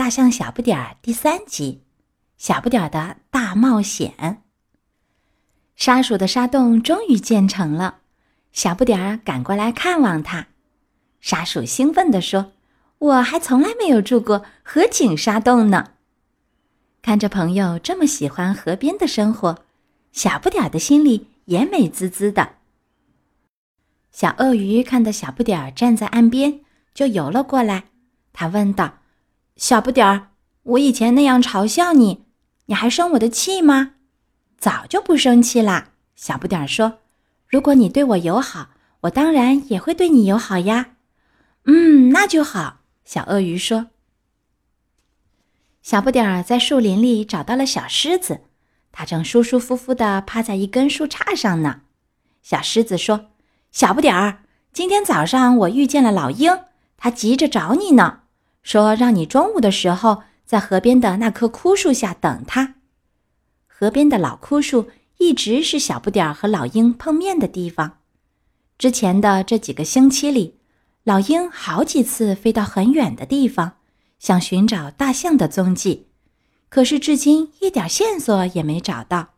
大象小不点儿》第三集：小不点儿的大冒险。沙鼠的沙洞终于建成了，小不点儿赶过来看望它。沙鼠兴奋地说：“我还从来没有住过河景沙洞呢。”看着朋友这么喜欢河边的生活，小不点儿的心里也美滋滋的。小鳄鱼看到小不点儿站在岸边，就游了过来。他问道：“小不点儿，我以前那样嘲笑你，你还生我的气吗？”“早就不生气啦。”小不点儿说。“如果你对我友好，我当然也会对你友好呀。”“嗯，那就好。”小鳄鱼说。小不点儿在树林里找到了小狮子，它正舒舒服服地趴在一根树杈上呢。小狮子说。小不点儿，今天早上我遇见了老鹰，它急着找你呢，说让你中午的时候在河边的那棵枯树下等他。河边的老枯树一直是小不点儿和老鹰碰面的地方。之前的这几个星期里，老鹰好几次飞到很远的地方，想寻找大象的踪迹，可是至今一点线索也没找到。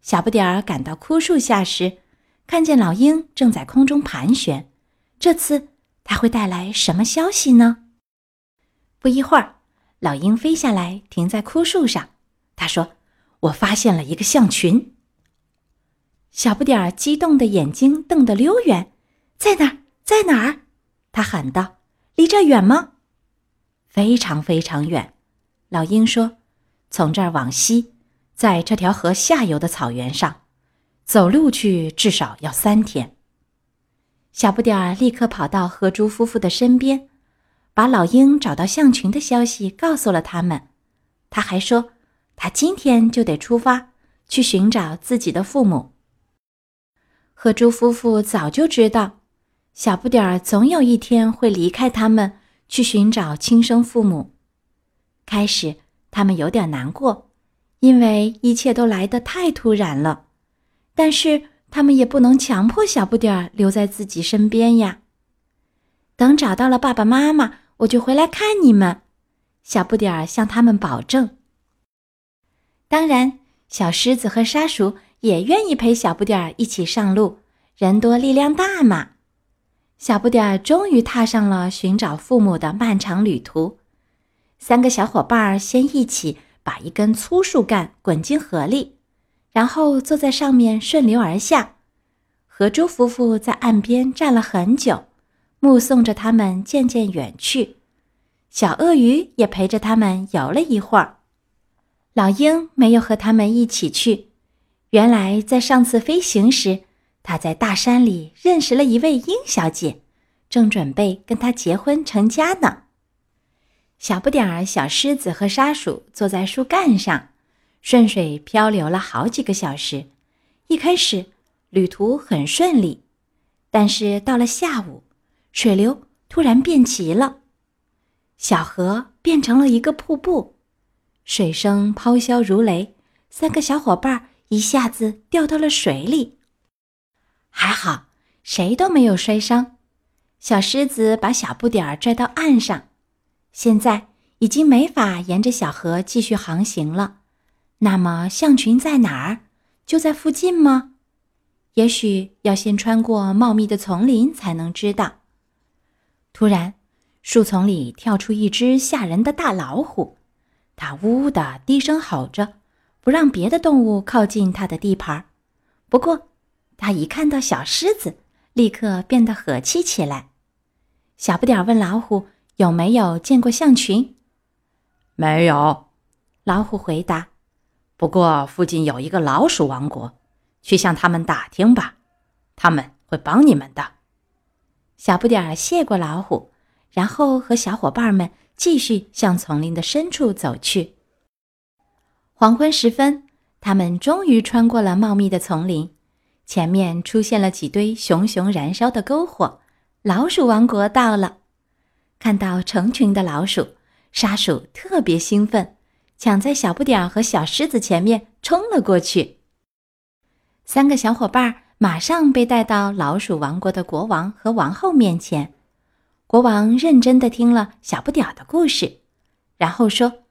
小不点儿赶到枯树下时。看见老鹰正在空中盘旋，这次它会带来什么消息呢？不一会儿，老鹰飞下来，停在枯树上。他说：“我发现了一个象群。”小不点儿激动的眼睛瞪得溜圆，在哪儿？在哪儿？他喊道：“离这远吗？”“非常非常远。”老鹰说：“从这儿往西，在这条河下游的草原上。”走路去至少要三天。小不点儿立刻跑到河猪夫妇的身边，把老鹰找到象群的消息告诉了他们。他还说，他今天就得出发去寻找自己的父母。河猪夫妇早就知道，小不点儿总有一天会离开他们去寻找亲生父母。开始，他们有点难过，因为一切都来得太突然了。但是他们也不能强迫小不点儿留在自己身边呀。等找到了爸爸妈妈，我就回来看你们。小不点儿向他们保证。当然，小狮子和沙鼠也愿意陪小不点儿一起上路，人多力量大嘛。小不点儿终于踏上了寻找父母的漫长旅途。三个小伙伴儿先一起把一根粗树干滚进河里。然后坐在上面顺流而下，河猪夫妇在岸边站了很久，目送着他们渐渐远去。小鳄鱼也陪着他们游了一会儿。老鹰没有和他们一起去，原来在上次飞行时，他在大山里认识了一位鹰小姐，正准备跟她结婚成家呢。小不点儿、小狮子和沙鼠坐在树干上。顺水漂流了好几个小时，一开始旅途很顺利，但是到了下午，水流突然变急了，小河变成了一个瀑布，水声咆哮如雷，三个小伙伴一下子掉到了水里，还好谁都没有摔伤。小狮子把小不点儿拽到岸上，现在已经没法沿着小河继续航行了。那么象群在哪儿？就在附近吗？也许要先穿过茂密的丛林才能知道。突然，树丛里跳出一只吓人的大老虎，它呜呜的低声吼着，不让别的动物靠近它的地盘。不过，它一看到小狮子，立刻变得和气起来。小不点儿问老虎有没有见过象群。没有，老虎回答。不过，附近有一个老鼠王国，去向他们打听吧，他们会帮你们的。小不点儿谢过老虎，然后和小伙伴们继续向丛林的深处走去。黄昏时分，他们终于穿过了茂密的丛林，前面出现了几堆熊熊燃烧的篝火。老鼠王国到了，看到成群的老鼠，沙鼠特别兴奋。抢在小不点儿和小狮子前面冲了过去。三个小伙伴儿马上被带到老鼠王国的国王和王后面前。国王认真的听了小不点儿的故事，然后说：“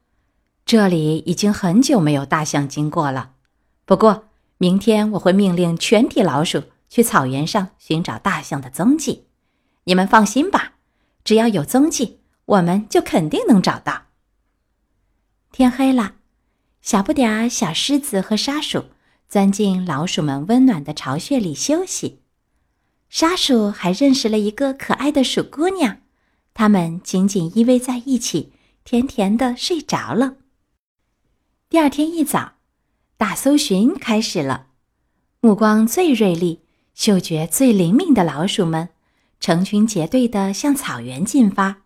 这里已经很久没有大象经过了。不过明天我会命令全体老鼠去草原上寻找大象的踪迹。你们放心吧，只要有踪迹，我们就肯定能找到。”天黑了，小不点儿、小狮子和沙鼠钻进老鼠们温暖的巢穴里休息。沙鼠还认识了一个可爱的鼠姑娘，他们紧紧依偎在一起，甜甜的睡着了。第二天一早，大搜寻开始了。目光最锐利、嗅觉最灵敏的老鼠们，成群结队的向草原进发。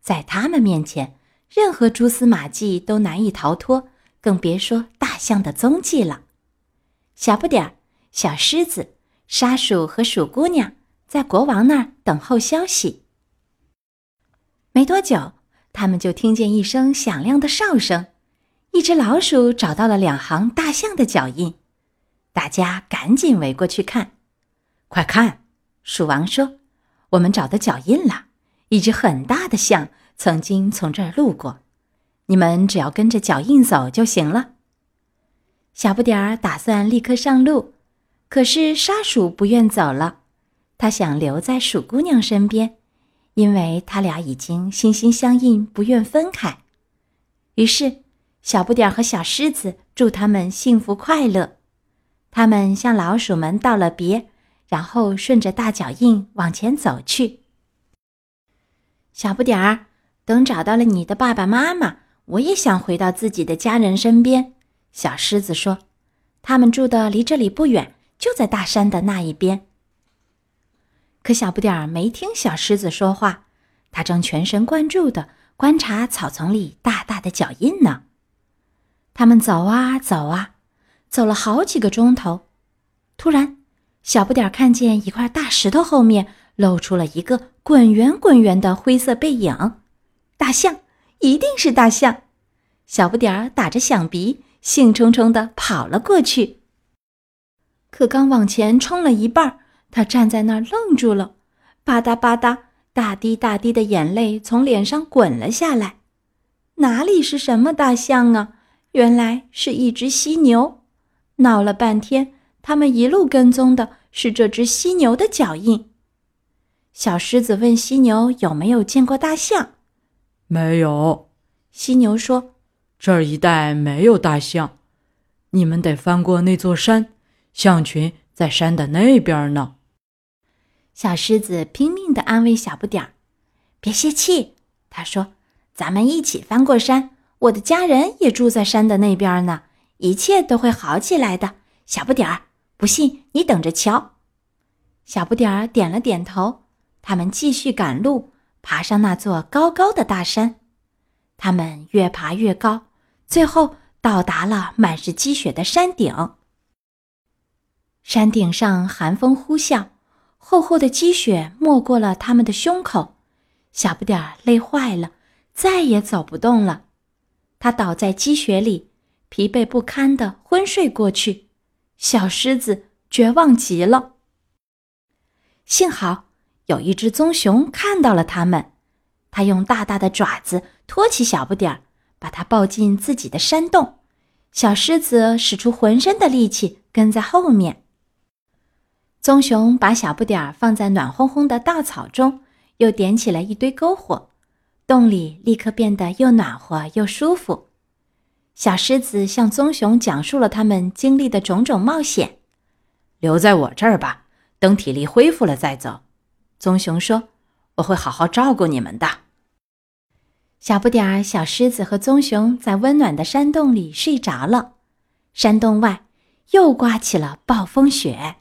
在他们面前，任何蛛丝马迹都难以逃脱，更别说大象的踪迹了。小不点儿，小狮子。沙鼠和鼠姑娘在国王那儿等候消息。没多久，他们就听见一声响亮的哨声，一只老鼠找到了两行大象的脚印。大家赶紧围过去看。快看，鼠王说：“我们找到脚印了，一只很大的象曾经从这儿路过。你们只要跟着脚印走就行了。”小不点儿打算立刻上路。可是沙鼠不愿走了，他想留在鼠姑娘身边，因为他俩已经心心相印，不愿分开。于是，小不点儿和小狮子祝他们幸福快乐。他们向老鼠们道了别，然后顺着大脚印往前走去。小不点儿，等找到了你的爸爸妈妈，我也想回到自己的家人身边。小狮子说：“他们住的离这里不远。”就在大山的那一边。可小不点儿没听小狮子说话，他正全神贯注地观察草丛里大大的脚印呢。他们走啊走啊，走了好几个钟头。突然，小不点儿看见一块大石头后面露出了一个滚圆滚圆的灰色背影。大象，一定是大象！小不点儿打着响鼻，兴冲冲地跑了过去。可刚往前冲了一半，他站在那儿愣住了，吧嗒吧嗒，大滴大滴的眼泪从脸上滚了下来。哪里是什么大象啊？原来是一只犀牛。闹了半天，他们一路跟踪的是这只犀牛的脚印。小狮子问犀牛有没有见过大象。没有，犀牛说：“这一带没有大象，你们得翻过那座山。”象群在山的那边呢。小狮子拼命地安慰小不点儿：“别泄气。”他说：“咱们一起翻过山，我的家人也住在山的那边呢，一切都会好起来的。”小不点儿，不信你等着瞧。小不点儿点了点头。他们继续赶路，爬上那座高高的大山。他们越爬越高，最后到达了满是积雪的山顶。山顶上寒风呼啸，厚厚的积雪没过了他们的胸口。小不点儿累坏了，再也走不动了。他倒在积雪里，疲惫不堪的昏睡过去。小狮子绝望极了。幸好有一只棕熊看到了他们，它用大大的爪子托起小不点儿，把它抱进自己的山洞。小狮子使出浑身的力气跟在后面。棕熊把小不点儿放在暖烘烘的稻草中，又点起了一堆篝火，洞里立刻变得又暖和又舒服。小狮子向棕熊讲述了他们经历的种种冒险。留在我这儿吧，等体力恢复了再走。棕熊说：“我会好好照顾你们的。”小不点儿、小狮子和棕熊在温暖的山洞里睡着了。山洞外又刮起了暴风雪。